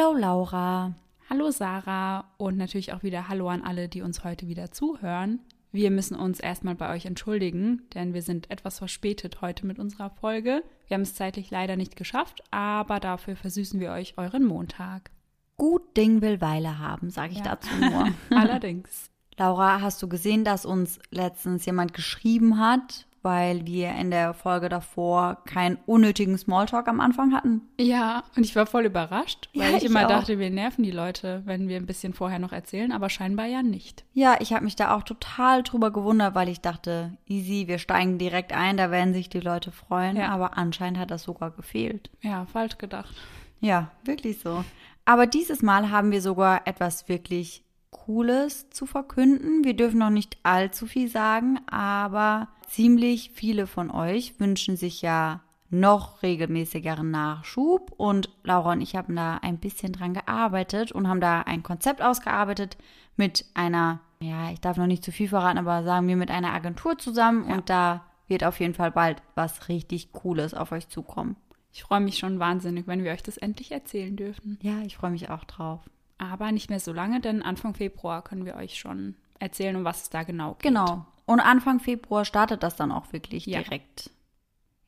Hallo Laura. Hallo Sarah und natürlich auch wieder Hallo an alle, die uns heute wieder zuhören. Wir müssen uns erstmal bei euch entschuldigen, denn wir sind etwas verspätet heute mit unserer Folge. Wir haben es zeitlich leider nicht geschafft, aber dafür versüßen wir euch euren Montag. Gut Ding will Weile haben, sage ich ja. dazu nur. Allerdings. Laura, hast du gesehen, dass uns letztens jemand geschrieben hat, weil wir in der Folge davor keinen unnötigen Smalltalk am Anfang hatten. Ja, und ich war voll überrascht, weil ja, ich, ich immer auch. dachte, wir nerven die Leute, wenn wir ein bisschen vorher noch erzählen, aber scheinbar ja nicht. Ja, ich habe mich da auch total drüber gewundert, weil ich dachte, easy, wir steigen direkt ein, da werden sich die Leute freuen, ja. aber anscheinend hat das sogar gefehlt. Ja, falsch gedacht. Ja, wirklich so. Aber dieses Mal haben wir sogar etwas wirklich Cooles zu verkünden. Wir dürfen noch nicht allzu viel sagen, aber ziemlich viele von euch wünschen sich ja noch regelmäßigeren Nachschub und Laura und ich haben da ein bisschen dran gearbeitet und haben da ein Konzept ausgearbeitet mit einer, ja, ich darf noch nicht zu viel verraten, aber sagen wir mit einer Agentur zusammen ja. und da wird auf jeden Fall bald was richtig Cooles auf euch zukommen. Ich freue mich schon wahnsinnig, wenn wir euch das endlich erzählen dürfen. Ja, ich freue mich auch drauf. Aber nicht mehr so lange, denn Anfang Februar können wir euch schon erzählen, um was es da genau geht. Genau. Und Anfang Februar startet das dann auch wirklich ja. direkt.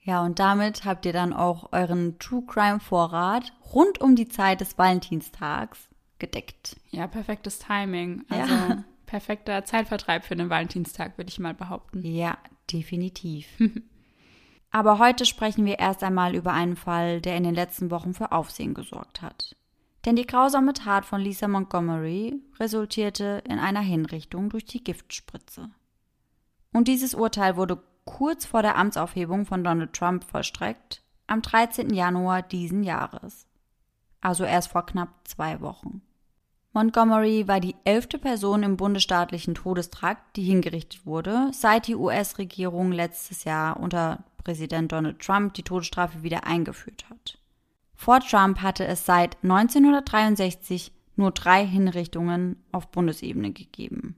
Ja, und damit habt ihr dann auch euren True Crime Vorrat rund um die Zeit des Valentinstags gedeckt. Ja, perfektes Timing. Also ja. perfekter Zeitvertreib für den Valentinstag, würde ich mal behaupten. Ja, definitiv. Aber heute sprechen wir erst einmal über einen Fall, der in den letzten Wochen für Aufsehen gesorgt hat. Denn die grausame Tat von Lisa Montgomery resultierte in einer Hinrichtung durch die Giftspritze. Und dieses Urteil wurde kurz vor der Amtsaufhebung von Donald Trump vollstreckt, am 13. Januar diesen Jahres. Also erst vor knapp zwei Wochen. Montgomery war die elfte Person im bundesstaatlichen Todestrakt, die hingerichtet wurde, seit die US-Regierung letztes Jahr unter Präsident Donald Trump die Todesstrafe wieder eingeführt hat. Vor Trump hatte es seit 1963 nur drei Hinrichtungen auf Bundesebene gegeben.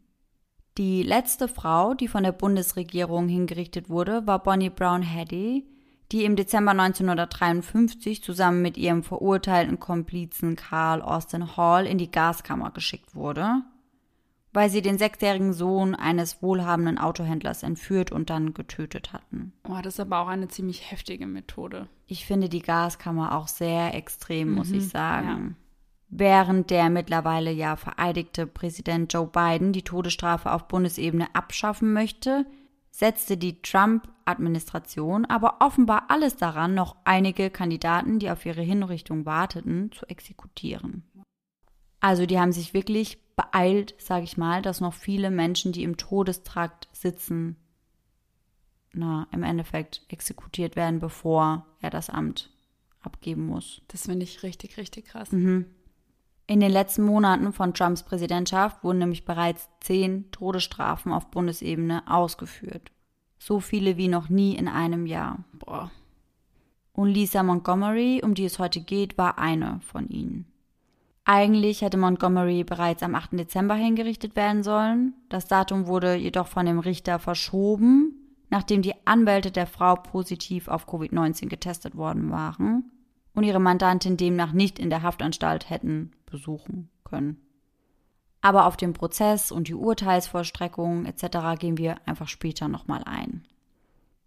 Die letzte Frau, die von der Bundesregierung hingerichtet wurde, war Bonnie Brown Hattie, die im Dezember 1953 zusammen mit ihrem verurteilten Komplizen Carl Austin Hall in die Gaskammer geschickt wurde weil sie den sechsjährigen Sohn eines wohlhabenden Autohändlers entführt und dann getötet hatten. Oh, das ist aber auch eine ziemlich heftige Methode. Ich finde die Gaskammer auch sehr extrem, mhm, muss ich sagen. Ja. Während der mittlerweile ja vereidigte Präsident Joe Biden die Todesstrafe auf Bundesebene abschaffen möchte, setzte die Trump-Administration aber offenbar alles daran, noch einige Kandidaten, die auf ihre Hinrichtung warteten, zu exekutieren. Also die haben sich wirklich beeilt, sage ich mal, dass noch viele Menschen, die im Todestrakt sitzen, na, im Endeffekt exekutiert werden, bevor er das Amt abgeben muss. Das finde ich richtig, richtig krass. Mhm. In den letzten Monaten von Trumps Präsidentschaft wurden nämlich bereits zehn Todesstrafen auf Bundesebene ausgeführt. So viele wie noch nie in einem Jahr. Boah. Und Lisa Montgomery, um die es heute geht, war eine von ihnen. Eigentlich hätte Montgomery bereits am 8. Dezember hingerichtet werden sollen. Das Datum wurde jedoch von dem Richter verschoben, nachdem die Anwälte der Frau positiv auf Covid-19 getestet worden waren und ihre Mandantin demnach nicht in der Haftanstalt hätten besuchen können. Aber auf den Prozess und die Urteilsvollstreckung etc. gehen wir einfach später nochmal ein.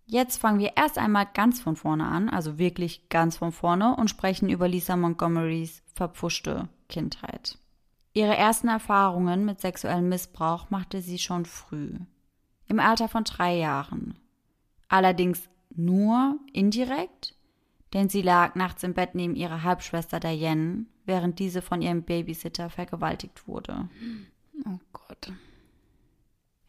Jetzt fangen wir erst einmal ganz von vorne an, also wirklich ganz von vorne und sprechen über Lisa Montgomerys verpfuschte Kindheit. Ihre ersten Erfahrungen mit sexuellem Missbrauch machte sie schon früh, im Alter von drei Jahren. Allerdings nur indirekt, denn sie lag nachts im Bett neben ihrer Halbschwester Diane, während diese von ihrem Babysitter vergewaltigt wurde. Oh Gott.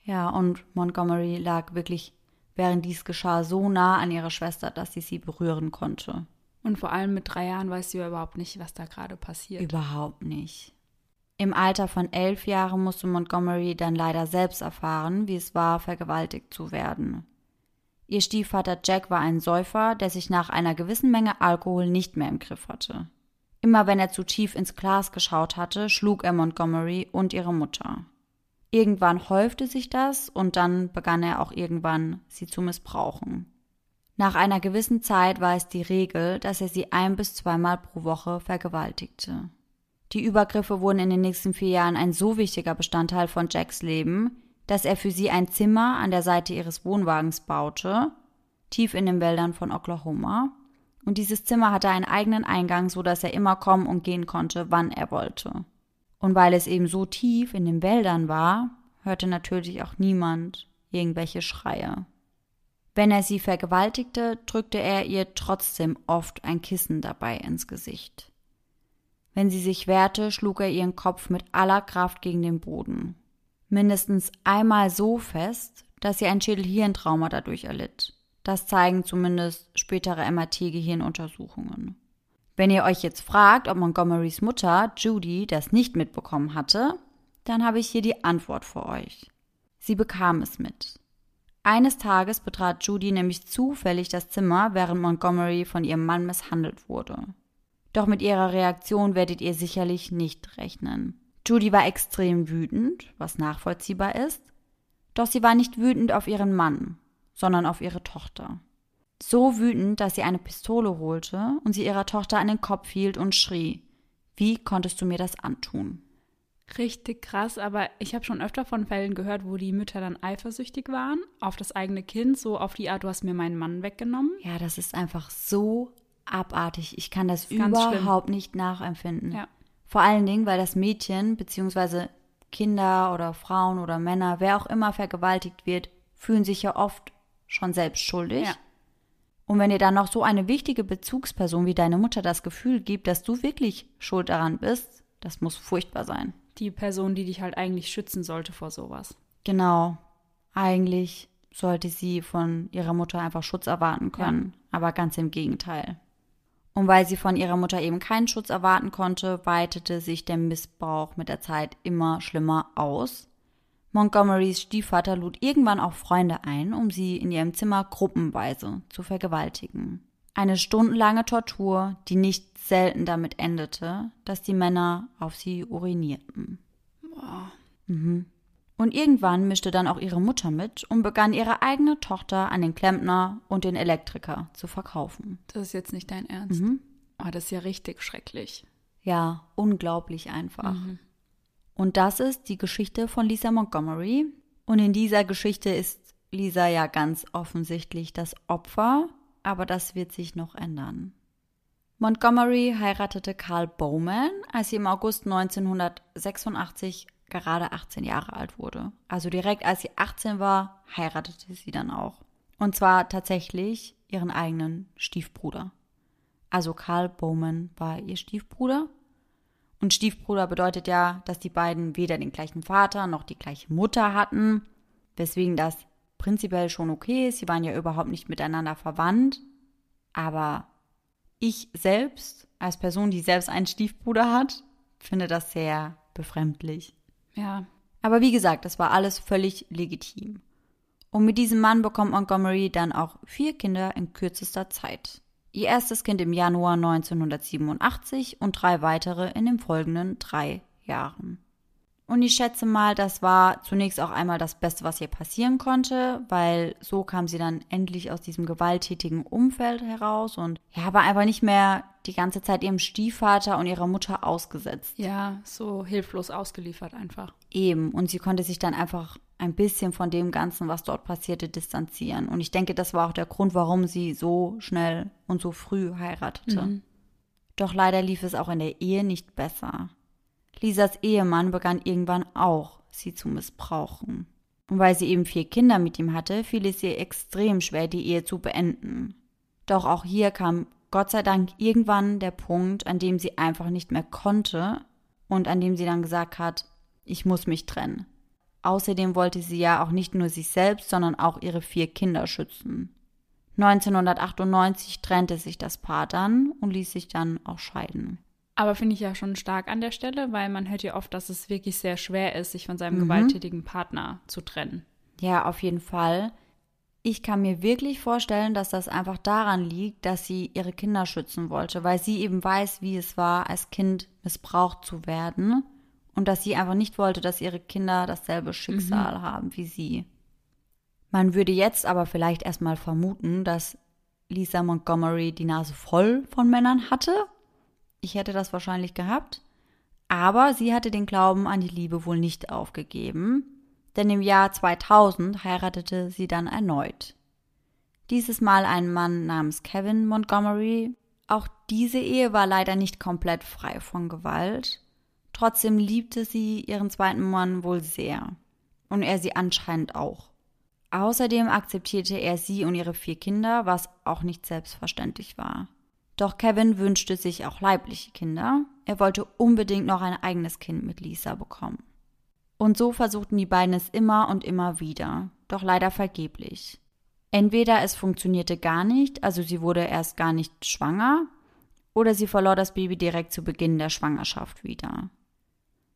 Ja, und Montgomery lag wirklich, während dies geschah, so nah an ihrer Schwester, dass sie sie berühren konnte. Und vor allem mit drei Jahren weiß sie ja überhaupt nicht, was da gerade passiert. Überhaupt nicht. Im Alter von elf Jahren musste Montgomery dann leider selbst erfahren, wie es war, vergewaltigt zu werden. Ihr Stiefvater Jack war ein Säufer, der sich nach einer gewissen Menge Alkohol nicht mehr im Griff hatte. Immer wenn er zu tief ins Glas geschaut hatte, schlug er Montgomery und ihre Mutter. Irgendwann häufte sich das und dann begann er auch irgendwann, sie zu missbrauchen. Nach einer gewissen Zeit war es die Regel, dass er sie ein bis zweimal pro Woche vergewaltigte. Die Übergriffe wurden in den nächsten vier Jahren ein so wichtiger Bestandteil von Jacks Leben, dass er für sie ein Zimmer an der Seite ihres Wohnwagens baute, tief in den Wäldern von Oklahoma. Und dieses Zimmer hatte einen eigenen Eingang, so dass er immer kommen und gehen konnte, wann er wollte. Und weil es eben so tief in den Wäldern war, hörte natürlich auch niemand irgendwelche Schreie. Wenn er sie vergewaltigte, drückte er ihr trotzdem oft ein Kissen dabei ins Gesicht. Wenn sie sich wehrte, schlug er ihren Kopf mit aller Kraft gegen den Boden. Mindestens einmal so fest, dass sie ein Schädelhirntrauma dadurch erlitt. Das zeigen zumindest spätere MRT-Gehirnuntersuchungen. Wenn ihr euch jetzt fragt, ob Montgomerys Mutter, Judy, das nicht mitbekommen hatte, dann habe ich hier die Antwort für euch. Sie bekam es mit. Eines Tages betrat Judy nämlich zufällig das Zimmer, während Montgomery von ihrem Mann misshandelt wurde. Doch mit ihrer Reaktion werdet ihr sicherlich nicht rechnen. Judy war extrem wütend, was nachvollziehbar ist, doch sie war nicht wütend auf ihren Mann, sondern auf ihre Tochter. So wütend, dass sie eine Pistole holte und sie ihrer Tochter an den Kopf hielt und schrie Wie konntest du mir das antun? Richtig krass, aber ich habe schon öfter von Fällen gehört, wo die Mütter dann eifersüchtig waren auf das eigene Kind, so auf die Art, du hast mir meinen Mann weggenommen. Ja, das ist einfach so abartig. Ich kann das, das überhaupt schlimm. nicht nachempfinden. Ja. Vor allen Dingen, weil das Mädchen bzw. Kinder oder Frauen oder Männer, wer auch immer vergewaltigt wird, fühlen sich ja oft schon selbst schuldig. Ja. Und wenn dir dann noch so eine wichtige Bezugsperson wie deine Mutter das Gefühl gibt, dass du wirklich schuld daran bist, das muss furchtbar sein. Die Person, die dich halt eigentlich schützen sollte vor sowas. Genau. Eigentlich sollte sie von ihrer Mutter einfach Schutz erwarten können, ja. aber ganz im Gegenteil. Und weil sie von ihrer Mutter eben keinen Schutz erwarten konnte, weitete sich der Missbrauch mit der Zeit immer schlimmer aus. Montgomerys Stiefvater lud irgendwann auch Freunde ein, um sie in ihrem Zimmer gruppenweise zu vergewaltigen. Eine stundenlange Tortur, die nicht selten damit endete, dass die Männer auf sie urinierten. Wow. Mhm. Und irgendwann mischte dann auch ihre Mutter mit und begann ihre eigene Tochter an den Klempner und den Elektriker zu verkaufen. Das ist jetzt nicht dein Ernst. Mhm. Oh, das ist ja richtig schrecklich. Ja, unglaublich einfach. Mhm. Und das ist die Geschichte von Lisa Montgomery. Und in dieser Geschichte ist Lisa ja ganz offensichtlich das Opfer, aber das wird sich noch ändern. Montgomery heiratete Carl Bowman, als sie im August 1986 gerade 18 Jahre alt wurde. Also direkt als sie 18 war, heiratete sie dann auch. Und zwar tatsächlich ihren eigenen Stiefbruder. Also Karl Bowman war ihr Stiefbruder. Und Stiefbruder bedeutet ja, dass die beiden weder den gleichen Vater noch die gleiche Mutter hatten, weswegen das prinzipiell schon okay ist. Sie waren ja überhaupt nicht miteinander verwandt. Aber ich selbst, als Person, die selbst einen Stiefbruder hat, finde das sehr befremdlich. Ja. Aber wie gesagt, das war alles völlig legitim. Und mit diesem Mann bekommt Montgomery dann auch vier Kinder in kürzester Zeit. Ihr erstes Kind im Januar 1987 und drei weitere in den folgenden drei Jahren. Und ich schätze mal, das war zunächst auch einmal das Beste, was ihr passieren konnte, weil so kam sie dann endlich aus diesem gewalttätigen Umfeld heraus und ja, war einfach nicht mehr die ganze Zeit ihrem Stiefvater und ihrer Mutter ausgesetzt. Ja, so hilflos ausgeliefert einfach. Eben. Und sie konnte sich dann einfach ein bisschen von dem Ganzen, was dort passierte, distanzieren. Und ich denke, das war auch der Grund, warum sie so schnell und so früh heiratete. Mhm. Doch leider lief es auch in der Ehe nicht besser. Lisas Ehemann begann irgendwann auch, sie zu missbrauchen. Und weil sie eben vier Kinder mit ihm hatte, fiel es ihr extrem schwer, die Ehe zu beenden. Doch auch hier kam Gott sei Dank irgendwann der Punkt, an dem sie einfach nicht mehr konnte und an dem sie dann gesagt hat, ich muss mich trennen. Außerdem wollte sie ja auch nicht nur sich selbst, sondern auch ihre vier Kinder schützen. 1998 trennte sich das Paar dann und ließ sich dann auch scheiden. Aber finde ich ja schon stark an der Stelle, weil man hört ja oft, dass es wirklich sehr schwer ist, sich von seinem mhm. gewalttätigen Partner zu trennen. Ja, auf jeden Fall. Ich kann mir wirklich vorstellen, dass das einfach daran liegt, dass sie ihre Kinder schützen wollte, weil sie eben weiß, wie es war, als Kind missbraucht zu werden und dass sie einfach nicht wollte, dass ihre Kinder dasselbe Schicksal mhm. haben wie sie. Man würde jetzt aber vielleicht erstmal vermuten, dass Lisa Montgomery die Nase voll von Männern hatte ich hätte das wahrscheinlich gehabt. Aber sie hatte den Glauben an die Liebe wohl nicht aufgegeben, denn im Jahr 2000 heiratete sie dann erneut. Dieses Mal einen Mann namens Kevin Montgomery. Auch diese Ehe war leider nicht komplett frei von Gewalt. Trotzdem liebte sie ihren zweiten Mann wohl sehr. Und er sie anscheinend auch. Außerdem akzeptierte er sie und ihre vier Kinder, was auch nicht selbstverständlich war. Doch Kevin wünschte sich auch leibliche Kinder. Er wollte unbedingt noch ein eigenes Kind mit Lisa bekommen. Und so versuchten die beiden es immer und immer wieder, doch leider vergeblich. Entweder es funktionierte gar nicht, also sie wurde erst gar nicht schwanger, oder sie verlor das Baby direkt zu Beginn der Schwangerschaft wieder.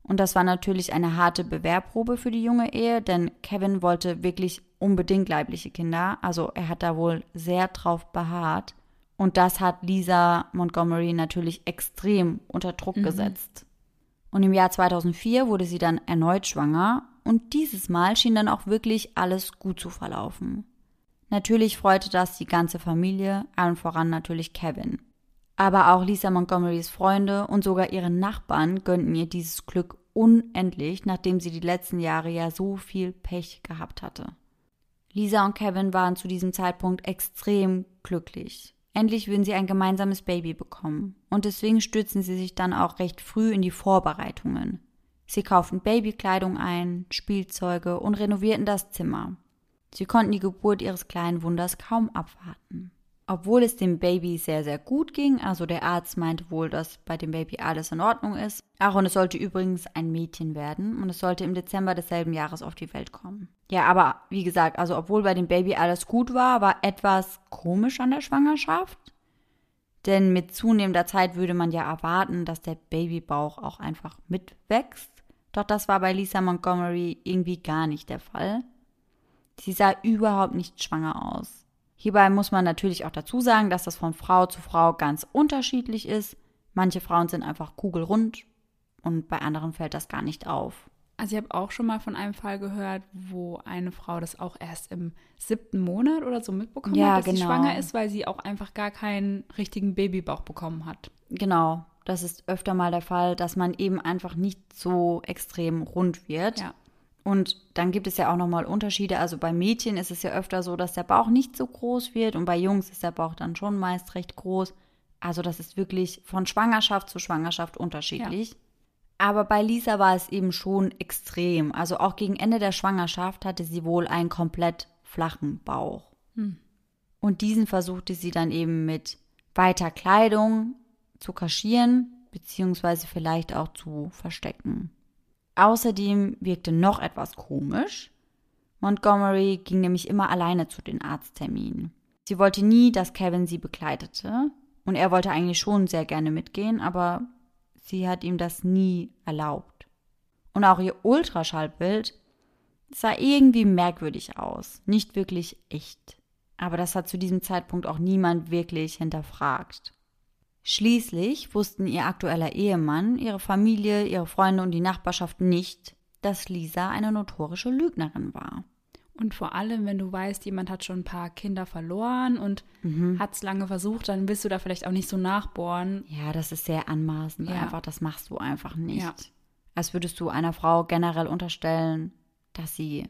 Und das war natürlich eine harte Bewehrprobe für die junge Ehe, denn Kevin wollte wirklich unbedingt leibliche Kinder, also er hat da wohl sehr drauf beharrt. Und das hat Lisa Montgomery natürlich extrem unter Druck mhm. gesetzt. Und im Jahr 2004 wurde sie dann erneut schwanger und dieses Mal schien dann auch wirklich alles gut zu verlaufen. Natürlich freute das die ganze Familie, allen voran natürlich Kevin. Aber auch Lisa Montgomerys Freunde und sogar ihre Nachbarn gönnten ihr dieses Glück unendlich, nachdem sie die letzten Jahre ja so viel Pech gehabt hatte. Lisa und Kevin waren zu diesem Zeitpunkt extrem glücklich. Endlich würden sie ein gemeinsames Baby bekommen. Und deswegen stürzten sie sich dann auch recht früh in die Vorbereitungen. Sie kauften Babykleidung ein, Spielzeuge und renovierten das Zimmer. Sie konnten die Geburt ihres kleinen Wunders kaum abwarten. Obwohl es dem Baby sehr, sehr gut ging, also der Arzt meinte wohl, dass bei dem Baby alles in Ordnung ist. Ach, und es sollte übrigens ein Mädchen werden und es sollte im Dezember desselben Jahres auf die Welt kommen. Ja, aber wie gesagt, also obwohl bei dem Baby alles gut war, war etwas komisch an der Schwangerschaft. Denn mit zunehmender Zeit würde man ja erwarten, dass der Babybauch auch einfach mitwächst. Doch das war bei Lisa Montgomery irgendwie gar nicht der Fall. Sie sah überhaupt nicht schwanger aus. Hierbei muss man natürlich auch dazu sagen, dass das von Frau zu Frau ganz unterschiedlich ist. Manche Frauen sind einfach kugelrund und bei anderen fällt das gar nicht auf. Also ich habe auch schon mal von einem Fall gehört, wo eine Frau das auch erst im siebten Monat oder so mitbekommen ja, hat, dass genau. sie schwanger ist, weil sie auch einfach gar keinen richtigen Babybauch bekommen hat. Genau, das ist öfter mal der Fall, dass man eben einfach nicht so extrem rund wird. Ja. Und dann gibt es ja auch nochmal Unterschiede. Also bei Mädchen ist es ja öfter so, dass der Bauch nicht so groß wird und bei Jungs ist der Bauch dann schon meist recht groß. Also das ist wirklich von Schwangerschaft zu Schwangerschaft unterschiedlich. Ja. Aber bei Lisa war es eben schon extrem. Also auch gegen Ende der Schwangerschaft hatte sie wohl einen komplett flachen Bauch. Hm. Und diesen versuchte sie dann eben mit weiter Kleidung zu kaschieren, beziehungsweise vielleicht auch zu verstecken. Außerdem wirkte noch etwas komisch. Montgomery ging nämlich immer alleine zu den Arztterminen. Sie wollte nie, dass Kevin sie begleitete, und er wollte eigentlich schon sehr gerne mitgehen, aber sie hat ihm das nie erlaubt. Und auch ihr Ultraschallbild sah irgendwie merkwürdig aus, nicht wirklich echt. Aber das hat zu diesem Zeitpunkt auch niemand wirklich hinterfragt. Schließlich wussten ihr aktueller Ehemann, ihre Familie, ihre Freunde und die Nachbarschaft nicht, dass Lisa eine notorische Lügnerin war. Und vor allem, wenn du weißt, jemand hat schon ein paar Kinder verloren und mhm. hat es lange versucht, dann willst du da vielleicht auch nicht so nachbohren. Ja, das ist sehr anmaßend. Ja. Einfach, das machst du einfach nicht. Ja. Als würdest du einer Frau generell unterstellen, dass sie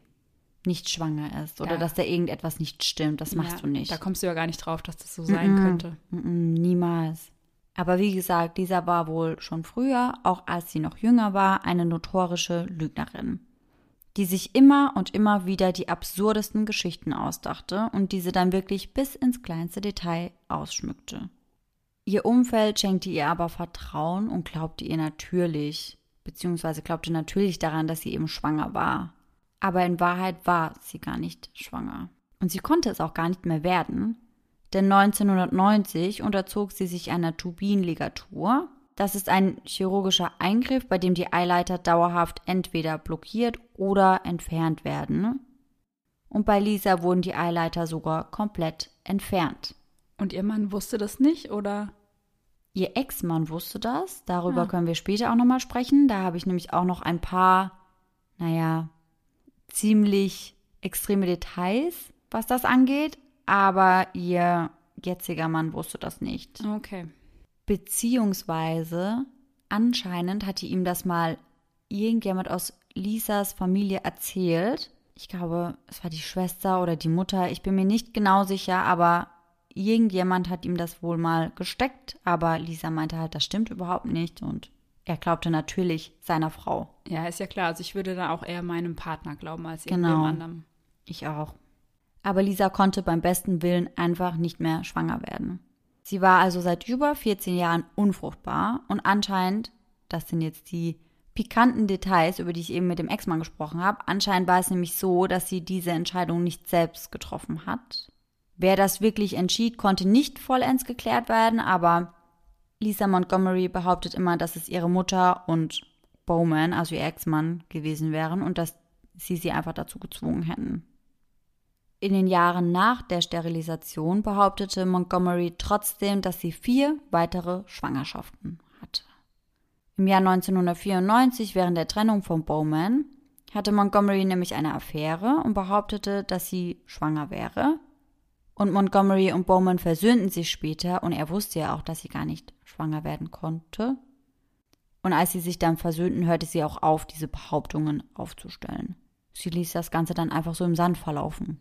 nicht schwanger ist oder ja. dass da irgendetwas nicht stimmt. Das machst ja, du nicht. Da kommst du ja gar nicht drauf, dass das so sein mm -mm, könnte. Mm niemals. Aber wie gesagt, dieser war wohl schon früher, auch als sie noch jünger war, eine notorische Lügnerin, die sich immer und immer wieder die absurdesten Geschichten ausdachte und diese dann wirklich bis ins kleinste Detail ausschmückte. Ihr Umfeld schenkte ihr aber Vertrauen und glaubte ihr natürlich, beziehungsweise glaubte natürlich daran, dass sie eben schwanger war. Aber in Wahrheit war sie gar nicht schwanger. Und sie konnte es auch gar nicht mehr werden, denn 1990 unterzog sie sich einer Turbinligatur. Das ist ein chirurgischer Eingriff, bei dem die Eileiter dauerhaft entweder blockiert oder entfernt werden. Und bei Lisa wurden die Eileiter sogar komplett entfernt. Und ihr Mann wusste das nicht, oder? Ihr Ex-Mann wusste das. Darüber ah. können wir später auch nochmal sprechen. Da habe ich nämlich auch noch ein paar, naja, ziemlich extreme Details, was das angeht aber ihr jetziger Mann wusste das nicht. Okay. Beziehungsweise anscheinend hatte ihm das mal irgendjemand aus Lisas Familie erzählt. Ich glaube, es war die Schwester oder die Mutter, ich bin mir nicht genau sicher, aber irgendjemand hat ihm das wohl mal gesteckt, aber Lisa meinte halt, das stimmt überhaupt nicht und er glaubte natürlich seiner Frau. Ja, ist ja klar. Also ich würde da auch eher meinem Partner glauben als Genau. irgendwem anderem. Ich auch. Aber Lisa konnte beim besten Willen einfach nicht mehr schwanger werden. Sie war also seit über 14 Jahren unfruchtbar und anscheinend, das sind jetzt die pikanten Details, über die ich eben mit dem Ex-Mann gesprochen habe, anscheinend war es nämlich so, dass sie diese Entscheidung nicht selbst getroffen hat. Wer das wirklich entschied, konnte nicht vollends geklärt werden, aber Lisa Montgomery behauptet immer, dass es ihre Mutter und Bowman, also ihr Ex-Mann, gewesen wären und dass sie sie einfach dazu gezwungen hätten. In den Jahren nach der Sterilisation behauptete Montgomery trotzdem, dass sie vier weitere Schwangerschaften hatte. Im Jahr 1994, während der Trennung von Bowman, hatte Montgomery nämlich eine Affäre und behauptete, dass sie schwanger wäre. Und Montgomery und Bowman versöhnten sich später und er wusste ja auch, dass sie gar nicht schwanger werden konnte. Und als sie sich dann versöhnten, hörte sie auch auf, diese Behauptungen aufzustellen. Sie ließ das Ganze dann einfach so im Sand verlaufen.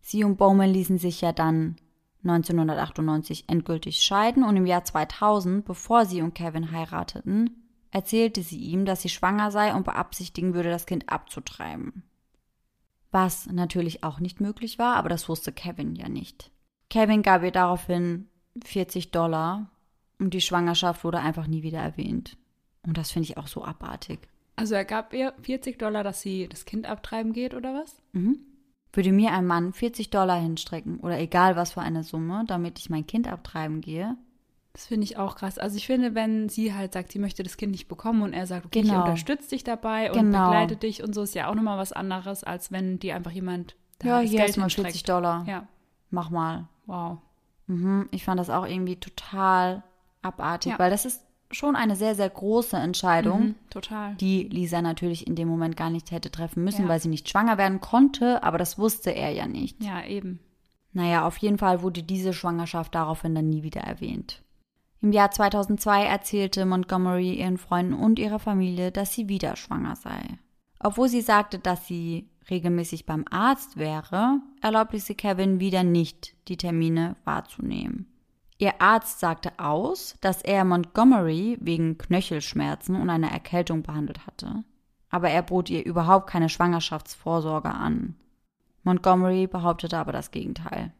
Sie und Bowman ließen sich ja dann 1998 endgültig scheiden und im Jahr 2000, bevor sie und Kevin heirateten, erzählte sie ihm, dass sie schwanger sei und beabsichtigen würde, das Kind abzutreiben. Was natürlich auch nicht möglich war, aber das wusste Kevin ja nicht. Kevin gab ihr daraufhin 40 Dollar und die Schwangerschaft wurde einfach nie wieder erwähnt. Und das finde ich auch so abartig. Also er gab ihr 40 Dollar, dass sie das Kind abtreiben geht oder was? Würde mir ein Mann 40 Dollar hinstrecken oder egal was für eine Summe, damit ich mein Kind abtreiben gehe? Das finde ich auch krass. Also ich finde, wenn sie halt sagt, sie möchte das Kind nicht bekommen und er sagt, okay, ich Genau. unterstütze dich dabei und Genau. begleite dich und so, ist ja auch nochmal was anderes, als wenn die einfach jemand da Ja, das hier ist mal hinstreckt. 40 Dollar. Ja, Mach mal. wow. Mhm. Ich fand das auch irgendwie total abartig, Ja. weil das ist schon eine sehr, sehr große Entscheidung, Mhm, total. die Lisa natürlich in dem Moment gar nicht hätte treffen müssen, Ja. weil sie nicht schwanger werden konnte, aber das wusste er ja nicht. Ja, eben. Naja, auf jeden Fall wurde diese Schwangerschaft daraufhin dann nie wieder erwähnt. Im Jahr 2002 erzählte Montgomery ihren Freunden und ihrer Familie, dass sie wieder schwanger sei. Obwohl sie sagte, dass sie regelmäßig beim Arzt wäre, erlaubte sie Kevin wieder nicht, die Termine wahrzunehmen. Ihr Arzt sagte aus, dass er Montgomery wegen Knöchelschmerzen und einer Erkältung behandelt hatte. Aber er bot ihr überhaupt keine Schwangerschaftsvorsorge an. Montgomery behauptete aber das Gegenteil.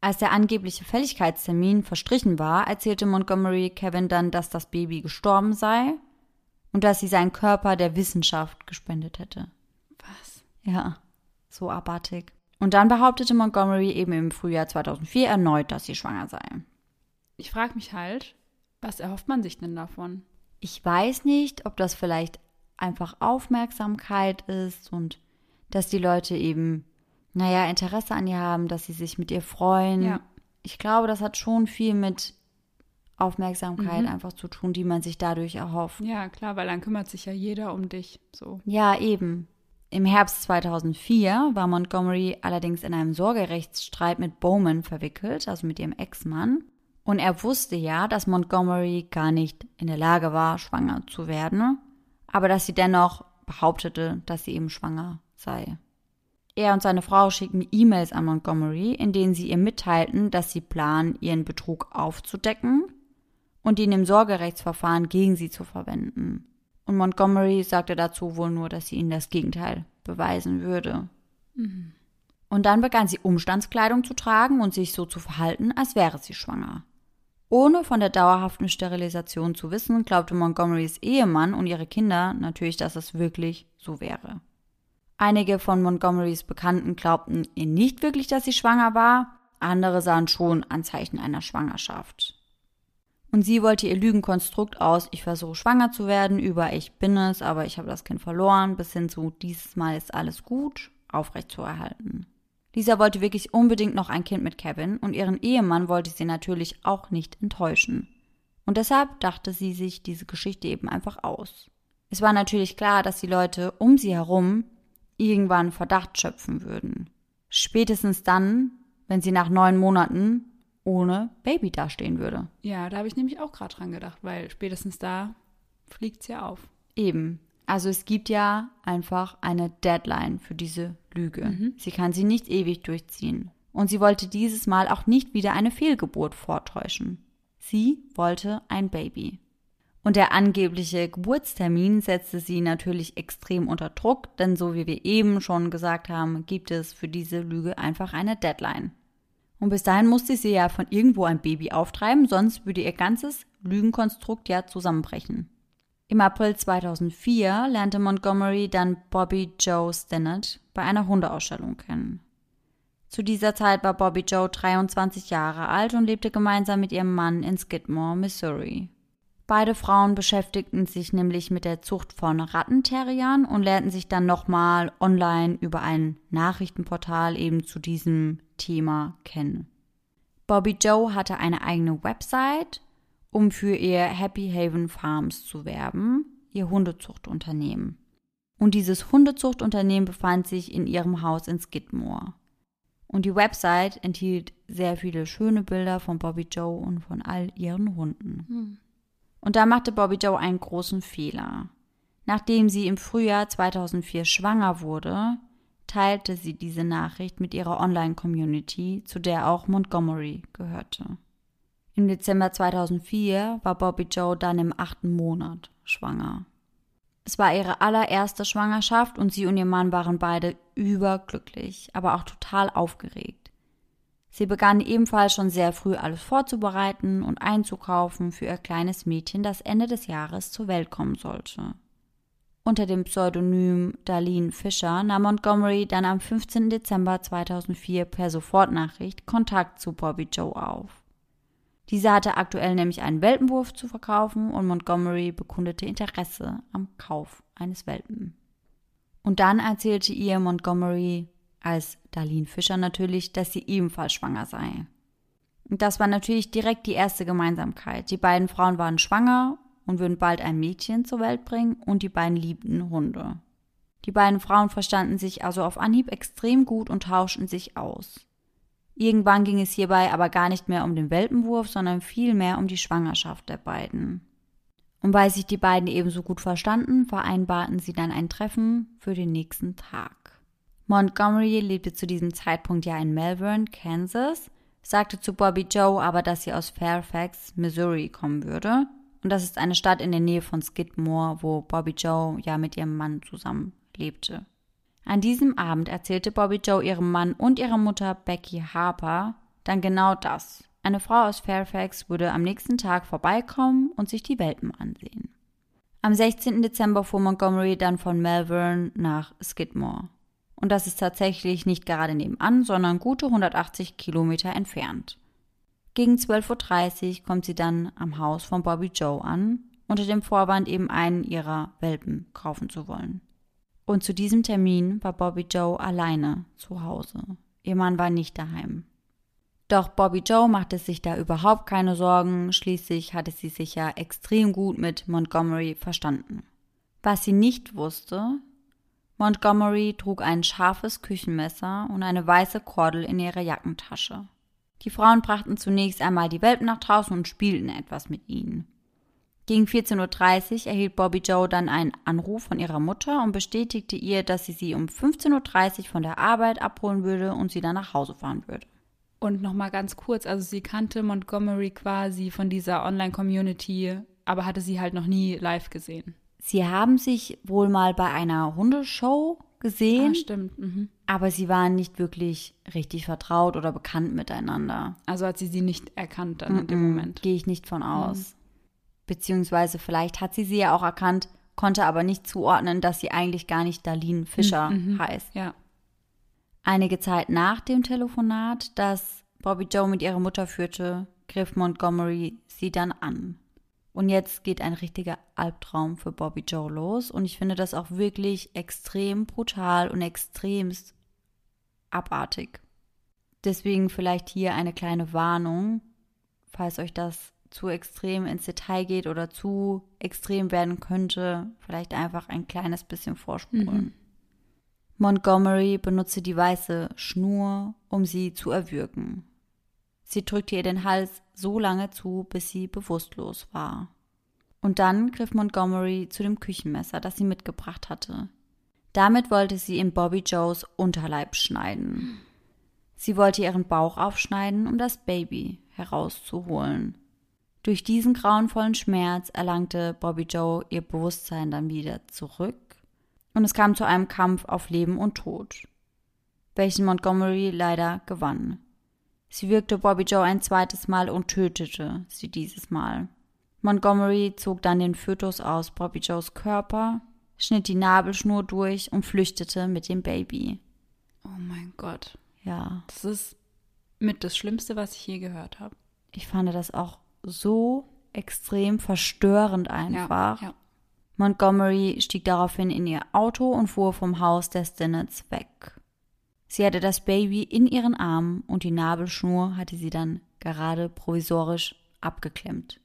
Als der angebliche Fälligkeitstermin verstrichen war, erzählte Montgomery Kevin dann, dass das Baby gestorben sei und dass sie seinen Körper der Wissenschaft gespendet hätte. Was? Ja, so abartig. Und dann behauptete Montgomery eben im Frühjahr 2004 erneut, dass sie schwanger sei. Ich frage mich halt, was erhofft man sich denn davon? Ich weiß nicht, ob das vielleicht einfach Aufmerksamkeit ist und dass die Leute eben, naja, Interesse an ihr haben, dass sie sich mit ihr freuen. Ja. Ich glaube, das hat schon viel mit Aufmerksamkeit einfach zu tun, die man sich dadurch erhofft. Ja, klar, weil dann kümmert sich ja jeder um dich. So. Ja, eben. Im Herbst 2004 war Montgomery allerdings in einem Sorgerechtsstreit mit Bowman verwickelt, also mit ihrem Ex-Mann. Und er wusste ja, dass Montgomery gar nicht in der Lage war, schwanger zu werden, aber dass sie dennoch behauptete, dass sie eben schwanger sei. Er und seine Frau schickten E-Mails an Montgomery, in denen sie ihr mitteilten, dass sie planen, ihren Betrug aufzudecken und ihn im Sorgerechtsverfahren gegen sie zu verwenden. Und Montgomery sagte dazu wohl nur, dass sie ihnen das Gegenteil beweisen würde. Und dann begann sie Umstandskleidung zu tragen und sich so zu verhalten, als wäre sie schwanger. Ohne von der dauerhaften Sterilisation zu wissen, glaubte Montgomerys Ehemann und ihre Kinder natürlich, dass es wirklich so wäre. Einige von Montgomerys Bekannten glaubten ihr nicht wirklich, dass sie schwanger war, andere sahen schon Anzeichen einer Schwangerschaft. Und sie wollte ihr Lügenkonstrukt aus, ich versuche schwanger zu werden, über ich bin es, aber ich habe das Kind verloren, bis hin zu dieses Mal ist alles gut, aufrechtzuerhalten. Lisa wollte wirklich unbedingt noch ein Kind mit Kevin und ihren Ehemann wollte sie natürlich auch nicht enttäuschen. Und deshalb dachte sie sich diese Geschichte eben einfach aus. Es war natürlich klar, dass die Leute um sie herum irgendwann Verdacht schöpfen würden. Spätestens dann, wenn sie nach neun Monaten ohne Baby dastehen würde. Ja, da habe ich nämlich auch gerade dran gedacht, weil spätestens da fliegt's ja auf. Eben. Also es gibt ja einfach eine Deadline für diese Lüge. Sie kann sie nicht ewig durchziehen. Und sie wollte dieses Mal auch nicht wieder eine Fehlgeburt vortäuschen. Sie wollte ein Baby. Und der angebliche Geburtstermin setzte sie natürlich extrem unter Druck, denn so wie wir eben schon gesagt haben, gibt es für diese Lüge einfach eine Deadline. Und bis dahin musste sie ja von irgendwo ein Baby auftreiben, sonst würde ihr ganzes Lügenkonstrukt ja zusammenbrechen. Im April 2004 lernte Montgomery dann Bobby Joe Stinnett bei einer Hundeausstellung kennen. Zu dieser Zeit war Bobby Joe 23 Jahre alt und lebte gemeinsam mit ihrem Mann in Skidmore, Missouri. Beide Frauen beschäftigten sich nämlich mit der Zucht von Rattenterriern und lernten sich dann nochmal online über ein Nachrichtenportal eben zu diesem Thema kennen. Bobby Joe hatte eine eigene Website, um für ihr Happy Haven Farms zu werben, ihr Hundezuchtunternehmen. Und dieses Hundezuchtunternehmen befand sich in ihrem Haus in Skidmore. Und die Website enthielt sehr viele schöne Bilder von Bobby Joe und von all ihren Hunden. Und da machte Bobby Joe einen großen Fehler. Nachdem sie im Frühjahr 2004 schwanger wurde, teilte sie diese Nachricht mit ihrer Online-Community, zu der auch Montgomery gehörte. Im Dezember 2004 war Bobby Joe dann im achten Monat schwanger. Es war ihre allererste Schwangerschaft und sie und ihr Mann waren beide überglücklich, aber auch total aufgeregt. Sie begann ebenfalls schon sehr früh alles vorzubereiten und einzukaufen für ihr kleines Mädchen, das Ende des Jahres zur Welt kommen sollte. Unter dem Pseudonym Darlene Fischer nahm Montgomery dann am 15. Dezember 2004 per Sofortnachricht Kontakt zu Bobby Joe auf. Diese hatte aktuell nämlich einen Welpenwurf zu verkaufen und Montgomery bekundete Interesse am Kauf eines Welpen. Und dann erzählte ihr Montgomery, als Darlene Fischer natürlich, dass sie ebenfalls schwanger sei. Und das war natürlich direkt die erste Gemeinsamkeit. Die beiden Frauen waren schwanger und würden bald ein Mädchen zur Welt bringen und die beiden liebten Hunde. Die beiden Frauen verstanden sich also auf Anhieb extrem gut und tauschten sich aus. Irgendwann ging es hierbei aber gar nicht mehr um den Welpenwurf, sondern vielmehr um die Schwangerschaft der beiden. Und weil sich die beiden ebenso gut verstanden, vereinbarten sie dann ein Treffen für den nächsten Tag. Montgomery lebte zu diesem Zeitpunkt ja in Melbourne, Kansas, sagte zu Bobby Joe aber, dass sie aus Fairfax, Missouri kommen würde. Und das ist eine Stadt in der Nähe von Skidmore, wo Bobby Joe ja mit ihrem Mann zusammen lebte. An diesem Abend erzählte Bobby Joe ihrem Mann und ihrer Mutter Becky Harper dann genau das. Eine Frau aus Fairfax würde am nächsten Tag vorbeikommen und sich die Welpen ansehen. Am 16. Dezember fuhr Montgomery dann von Melbourne nach Skidmore. Und das ist tatsächlich nicht gerade nebenan, sondern gute 180 Kilometer entfernt. Gegen 12.30 Uhr kommt sie dann am Haus von Bobby Joe an, unter dem Vorwand eben einen ihrer Welpen kaufen zu wollen. Und zu diesem Termin war Bobby Joe alleine zu Hause. Ihr Mann war nicht daheim. Doch Bobby Joe machte sich da überhaupt keine Sorgen, schließlich hatte sie sich ja extrem gut mit Montgomery verstanden. Was sie nicht wusste, Montgomery trug ein scharfes Küchenmesser und eine weiße Kordel in ihrer Jackentasche. Die Frauen brachten zunächst einmal die Welpen nach draußen und spielten etwas mit ihnen. Gegen 14.30 Uhr erhielt Bobby Joe dann einen Anruf von ihrer Mutter und bestätigte ihr, dass sie sie um 15.30 Uhr von der Arbeit abholen würde und sie dann nach Hause fahren würde. Und nochmal ganz kurz, also sie kannte Montgomery quasi von dieser Online-Community, aber hatte sie halt noch nie live gesehen. Sie haben sich wohl mal bei einer Hundeshow gesehen, Ah, stimmt. Mhm. aber sie waren nicht wirklich richtig vertraut oder bekannt miteinander. Also hat sie sie nicht erkannt dann in dem Moment. Gehe ich nicht von aus. Beziehungsweise vielleicht hat sie sie ja auch erkannt, konnte aber nicht zuordnen, dass sie eigentlich gar nicht Darlene Fischer heißt. Ja. Einige Zeit nach dem Telefonat, das Bobby Joe mit ihrer Mutter führte, griff Montgomery sie dann an. Und jetzt geht ein richtiger Albtraum für Bobby Joe los. Und ich finde das auch wirklich extrem brutal und extremst abartig. Deswegen vielleicht hier eine kleine Warnung, falls euch das zu extrem ins Detail geht oder zu extrem werden könnte, vielleicht einfach ein kleines bisschen vorspulen. Montgomery benutzte die weiße Schnur, um sie zu erwürgen. Sie drückte ihr den Hals so lange zu, bis sie bewusstlos war. Und dann griff Montgomery zu dem Küchenmesser, das sie mitgebracht hatte. Damit wollte sie in Bobby Joes Unterleib schneiden. Sie wollte ihren Bauch aufschneiden, um das Baby herauszuholen. Durch diesen grauenvollen Schmerz erlangte Bobby Joe ihr Bewusstsein dann wieder zurück und es kam zu einem Kampf auf Leben und Tod, welchen Montgomery leider gewann. Sie wirkte Bobby Joe ein zweites Mal und tötete sie dieses Mal. Montgomery zog dann den Fötus aus Bobby Joes Körper, schnitt die Nabelschnur durch und flüchtete mit dem Baby. Oh mein Gott. Ja. Das ist mit das Schlimmste, was ich je gehört habe. Ich fand das auch so extrem verstörend einfach. Ja, ja. Montgomery stieg daraufhin in ihr Auto und fuhr vom Haus der Stinnets weg. Sie hatte das Baby in ihren Armen und die Nabelschnur hatte sie dann gerade provisorisch abgeklemmt.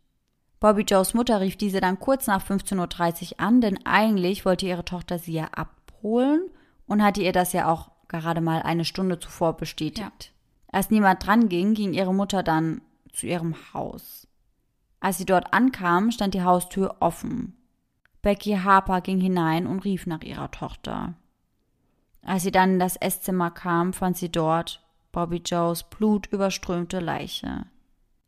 Bobby Joes Mutter rief diese dann kurz nach 15.30 Uhr an, denn eigentlich wollte ihre Tochter sie ja abholen und hatte ihr das ja auch gerade mal eine Stunde zuvor bestätigt. Ja. Als niemand dran ging, ging ihre Mutter dann zu ihrem Haus. Als sie dort ankam, stand die Haustür offen Becky Harper ging hinein und rief nach ihrer Tochter. Als sie dann in das Esszimmer kam, fand sie dort Bobby Joes blutüberströmte Leiche.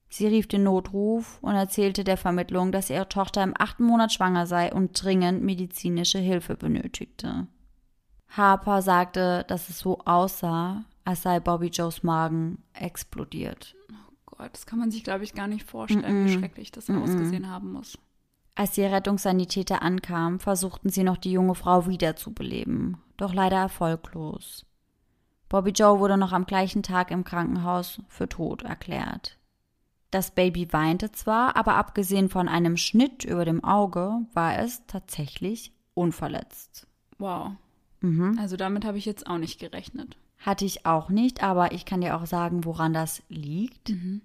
Sie rief den Notruf und erzählte der Vermittlung, dass ihre Tochter im achten Monat schwanger sei und dringend medizinische Hilfe benötigte. Harper sagte, dass es so aussah, als sei Bobby Joes Magen explodiert. Gott, das kann man sich, glaube ich, gar nicht vorstellen, mm -mm. wie schrecklich das mm ausgesehen haben muss. Als die Rettungssanitäter ankamen, versuchten sie noch die junge Frau wiederzubeleben, doch leider erfolglos. Bobby Joe wurde noch am gleichen Tag im Krankenhaus für tot erklärt. Das Baby weinte zwar, aber abgesehen von einem Schnitt über dem Auge war es tatsächlich unverletzt. Wow. Mhm. Also damit habe ich jetzt auch nicht gerechnet. Hatte ich auch nicht, aber ich kann dir auch sagen, woran das liegt. Mhm.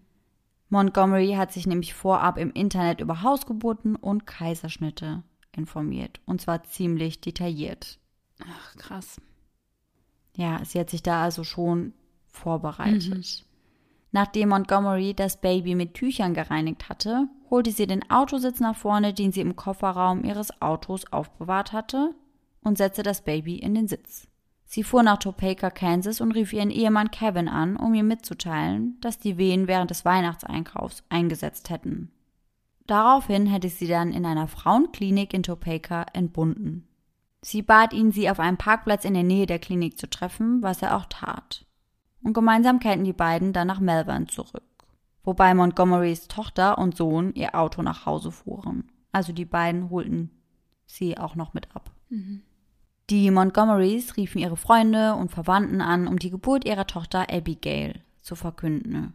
Montgomery hat sich nämlich vorab im Internet über Hausgeburten und Kaiserschnitte informiert. Und zwar ziemlich detailliert. Ach, krass. Ja, sie hat sich da also schon vorbereitet. Mhm. Nachdem Montgomery das Baby mit Tüchern gereinigt hatte, holte sie den Autositz nach vorne, den sie im Kofferraum ihres Autos aufbewahrt hatte, und setzte das Baby in den Sitz. Sie fuhr nach Topeka, Kansas und rief ihren Ehemann Kevin an, um ihm mitzuteilen, dass die Wehen während des Weihnachtseinkaufs eingesetzt hätten. Daraufhin hätte sie dann in einer Frauenklinik in Topeka entbunden. Sie bat ihn, sie auf einem Parkplatz in der Nähe der Klinik zu treffen, was er auch tat. Und gemeinsam kehrten die beiden dann nach Melbourne zurück, wobei Montgomerys Tochter und Sohn ihr Auto nach Hause fuhren. Also die beiden holten sie auch noch mit ab. Mhm. Die Montgomerys riefen ihre Freunde und Verwandten an, um die Geburt ihrer Tochter Abigail zu verkünden.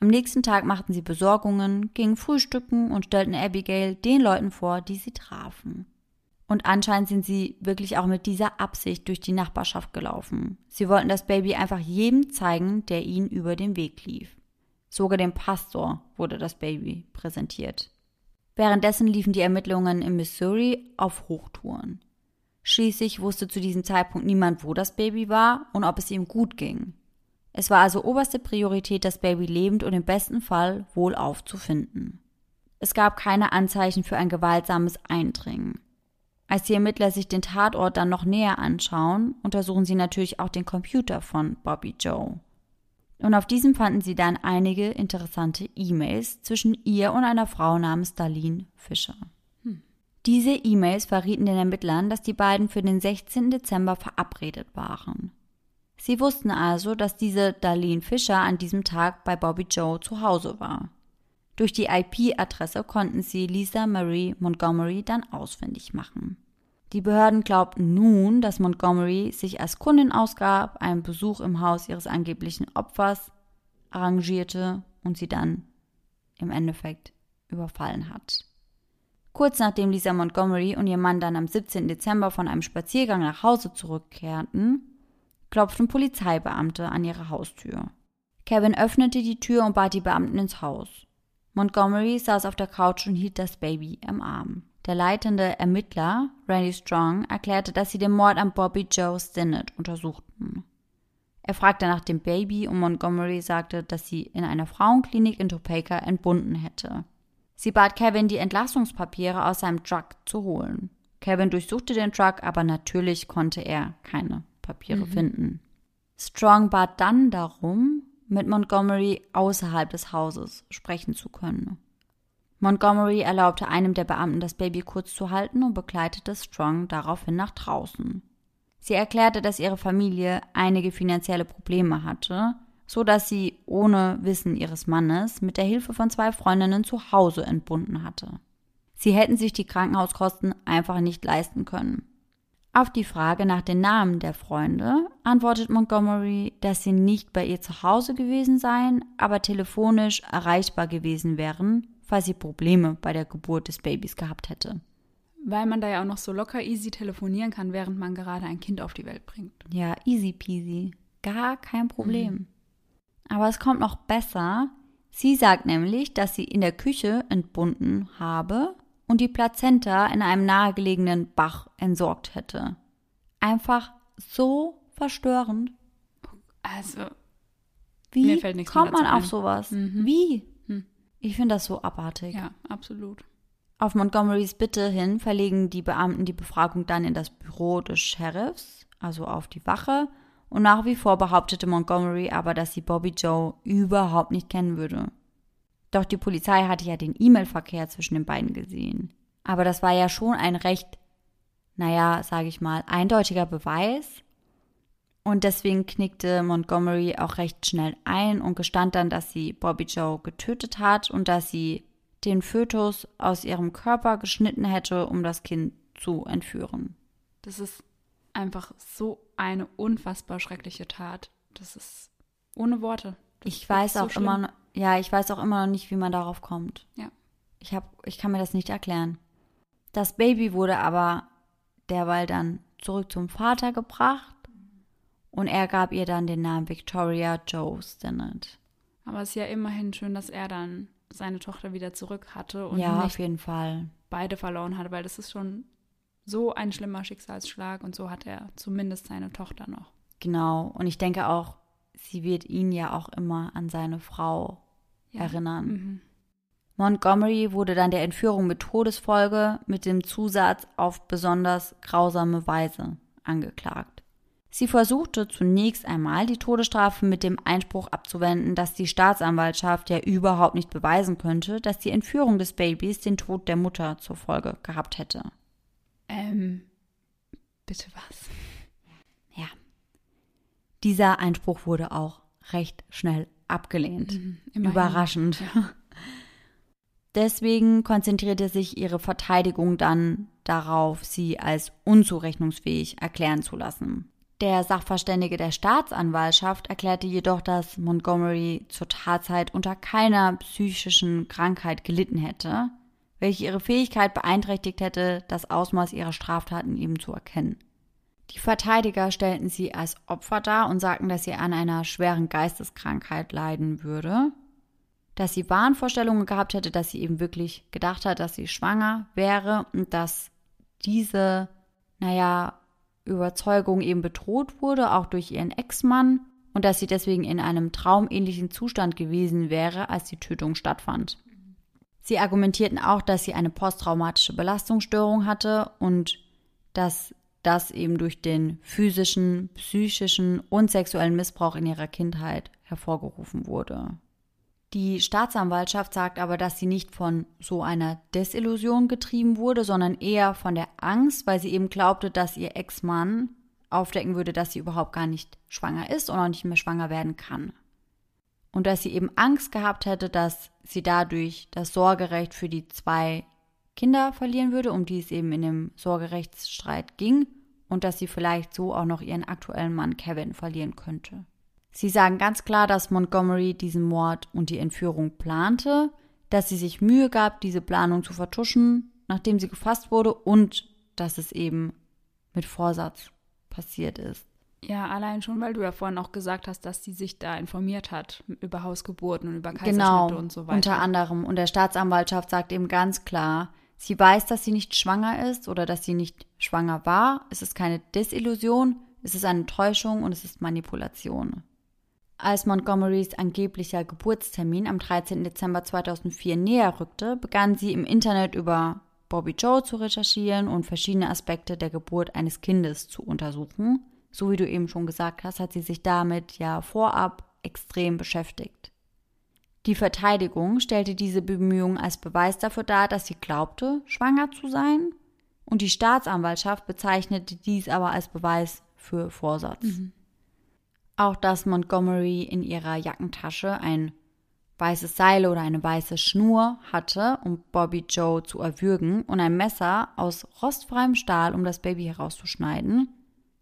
Am nächsten Tag machten sie Besorgungen, gingen frühstücken und stellten Abigail den Leuten vor, die sie trafen. Und anscheinend sind sie wirklich auch mit dieser Absicht durch die Nachbarschaft gelaufen. Sie wollten das Baby einfach jedem zeigen, der ihnen über den Weg lief. Sogar dem Pastor wurde das Baby präsentiert. Währenddessen liefen die Ermittlungen in Missouri auf Hochtouren. Schließlich wusste zu diesem Zeitpunkt niemand, wo das Baby war und ob es ihm gut ging. Es war also oberste Priorität, das Baby lebend und im besten Fall wohlauf zu finden. Es gab keine Anzeichen für ein gewaltsames Eindringen. Als die Ermittler sich den Tatort dann noch näher anschauen, untersuchen sie natürlich auch den Computer von Bobby Joe. Und auf diesem fanden sie dann einige interessante E-Mails zwischen ihr und einer Frau namens Darlene Fischer. Diese E-Mails verrieten den Ermittlern, dass die beiden für den 16. Dezember verabredet waren. Sie wussten also, dass diese Darlene Fischer an diesem Tag bei Bobby Joe zu Hause war. Durch die IP-Adresse konnten sie Lisa Marie Montgomery dann ausfindig machen. Die Behörden glaubten nun, dass Montgomery sich als Kundin ausgab, einen Besuch im Haus ihres angeblichen Opfers arrangierte und sie dann im Endeffekt überfallen hat. Kurz nachdem Lisa Montgomery und ihr Mann dann am 17. Dezember von einem Spaziergang nach Hause zurückkehrten, klopften Polizeibeamte an ihre Haustür. Kevin öffnete die Tür und bat die Beamten ins Haus. Montgomery saß auf der Couch und hielt das Baby im Arm. Der leitende Ermittler, Randy Strong, erklärte, dass sie den Mord an Bobby Joe Stinnett untersuchten. Er fragte nach dem Baby und Montgomery sagte, dass sie in einer Frauenklinik in Topeka entbunden hätte. Sie bat Kevin, die Entlassungspapiere aus seinem Truck zu holen. Kevin durchsuchte den Truck, aber natürlich konnte er keine Papiere mhm. finden. Strong bat dann darum, mit Montgomery außerhalb des Hauses sprechen zu können. Montgomery erlaubte einem der Beamten, das Baby kurz zu halten und begleitete Strong daraufhin nach draußen. Sie erklärte, dass ihre Familie einige finanzielle Probleme hatte, so dass sie ohne Wissen ihres Mannes mit der Hilfe von zwei Freundinnen zu Hause entbunden hatte. Sie hätten sich die Krankenhauskosten einfach nicht leisten können. Auf die Frage nach den Namen der Freunde antwortet Montgomery, dass sie nicht bei ihr zu Hause gewesen seien, aber telefonisch erreichbar gewesen wären, falls sie Probleme bei der Geburt des Babys gehabt hätte. Weil man da ja auch noch so locker easy telefonieren kann, während man gerade ein Kind auf die Welt bringt. Ja, easy peasy. Gar kein Problem. Mhm. Aber es kommt noch besser. Sie sagt nämlich, dass sie in der Küche entbunden habe und die Plazenta in einem nahegelegenen Bach entsorgt hätte. Einfach so verstörend. Also, wie kommt man auf sowas? Mhm. Wie? Hm. Ich finde das so abartig. Ja, absolut. Auf Montgomerys Bitte hin verlegen die Beamten die Befragung dann in das Büro des Sheriffs, also auf die Wache, und nach wie vor behauptete Montgomery aber, dass sie Bobby Joe überhaupt nicht kennen würde. Doch die Polizei hatte ja den E-Mail-Verkehr zwischen den beiden gesehen. Aber das war ja schon ein recht, naja, sage ich mal, eindeutiger Beweis. Und deswegen knickte Montgomery auch recht schnell ein und gestand dann, dass sie Bobby Joe getötet hat und dass sie den Fötus aus ihrem Körper geschnitten hätte, um das Kind zu entführen. Das ist einfach so eine unfassbar schreckliche Tat. Das ist ohne Worte. Das ich weiß auch so immer, ja, ich weiß auch immer noch nicht, wie man darauf kommt. Ja. Ich, hab, ich kann mir das nicht erklären. Das Baby wurde aber derweil dann zurück zum Vater gebracht und er gab ihr dann den Namen Victoria Joe Stinnett. Aber es ist ja immerhin schön, dass er dann seine Tochter wieder zurück hatte und ja, auf jeden Fall. beide verloren hatte, weil das ist schon so ein schlimmer Schicksalsschlag und so hat er zumindest seine Tochter noch. Genau, und ich denke auch, sie wird ihn ja auch immer an seine Frau ja. erinnern. Mhm. Montgomery wurde dann der Entführung mit Todesfolge mit dem Zusatz auf besonders grausame Weise angeklagt. Sie versuchte zunächst einmal die Todesstrafe mit dem Einspruch abzuwenden, dass die Staatsanwaltschaft ja überhaupt nicht beweisen könnte, dass die Entführung des Babys den Tod der Mutter zur Folge gehabt hätte. Ähm, bitte was? Ja. Dieser Einspruch wurde auch recht schnell abgelehnt. Mhm, Überraschend. Ja. Deswegen konzentrierte sich ihre Verteidigung dann darauf, sie als unzurechnungsfähig erklären zu lassen. Der Sachverständige der Staatsanwaltschaft erklärte jedoch, dass Montgomery zur Tatzeit unter keiner psychischen Krankheit gelitten hätte, welche ihre Fähigkeit beeinträchtigt hätte, das Ausmaß ihrer Straftaten eben zu erkennen. Die Verteidiger stellten sie als Opfer dar und sagten, dass sie an einer schweren Geisteskrankheit leiden würde, dass sie Wahnvorstellungen gehabt hätte, dass sie eben wirklich gedacht hat, dass sie schwanger wäre und dass diese, naja, Überzeugung eben bedroht wurde, auch durch ihren Ex-Mann und dass sie deswegen in einem traumähnlichen Zustand gewesen wäre, als die Tötung stattfand. Sie argumentierten auch, dass sie eine posttraumatische Belastungsstörung hatte und dass das eben durch den physischen, psychischen und sexuellen Missbrauch in ihrer Kindheit hervorgerufen wurde. Die Staatsanwaltschaft sagt aber, dass sie nicht von so einer Desillusion getrieben wurde, sondern eher von der Angst, weil sie eben glaubte, dass ihr Ex-Mann aufdecken würde, dass sie überhaupt gar nicht schwanger ist und auch nicht mehr schwanger werden kann. Und dass sie eben Angst gehabt hätte, dass sie dadurch das Sorgerecht für die zwei Kinder verlieren würde, um die es eben in dem Sorgerechtsstreit ging, und dass sie vielleicht so auch noch ihren aktuellen Mann Kevin verlieren könnte. Sie sagen ganz klar, dass Montgomery diesen Mord und die Entführung plante, dass sie sich Mühe gab, diese Planung zu vertuschen, nachdem sie gefasst wurde, und dass es eben mit Vorsatz passiert ist. Ja, allein schon, weil du ja vorhin auch gesagt hast, dass sie sich da informiert hat über Hausgeburten und über Kaiserschnitte genau, und so weiter. Unter anderem. Und der Staatsanwaltschaft sagt eben ganz klar, sie weiß, dass sie nicht schwanger ist oder dass sie nicht schwanger war. Es ist keine Desillusion, es ist eine Täuschung und es ist Manipulation. Als Montgomerys angeblicher Geburtstermin am 13. Dezember 2004 näher rückte, begann sie im Internet über Bobby Joe zu recherchieren und verschiedene Aspekte der Geburt eines Kindes zu untersuchen. So wie du eben schon gesagt hast, hat sie sich damit ja vorab extrem beschäftigt. Die Verteidigung stellte diese Bemühungen als Beweis dafür dar, dass sie glaubte, schwanger zu sein, und die Staatsanwaltschaft bezeichnete dies aber als Beweis für Vorsatz. Mhm. Auch dass Montgomery in ihrer Jackentasche ein weißes Seil oder eine weiße Schnur hatte, um Bobby Joe zu erwürgen, und ein Messer aus rostfreiem Stahl, um das Baby herauszuschneiden,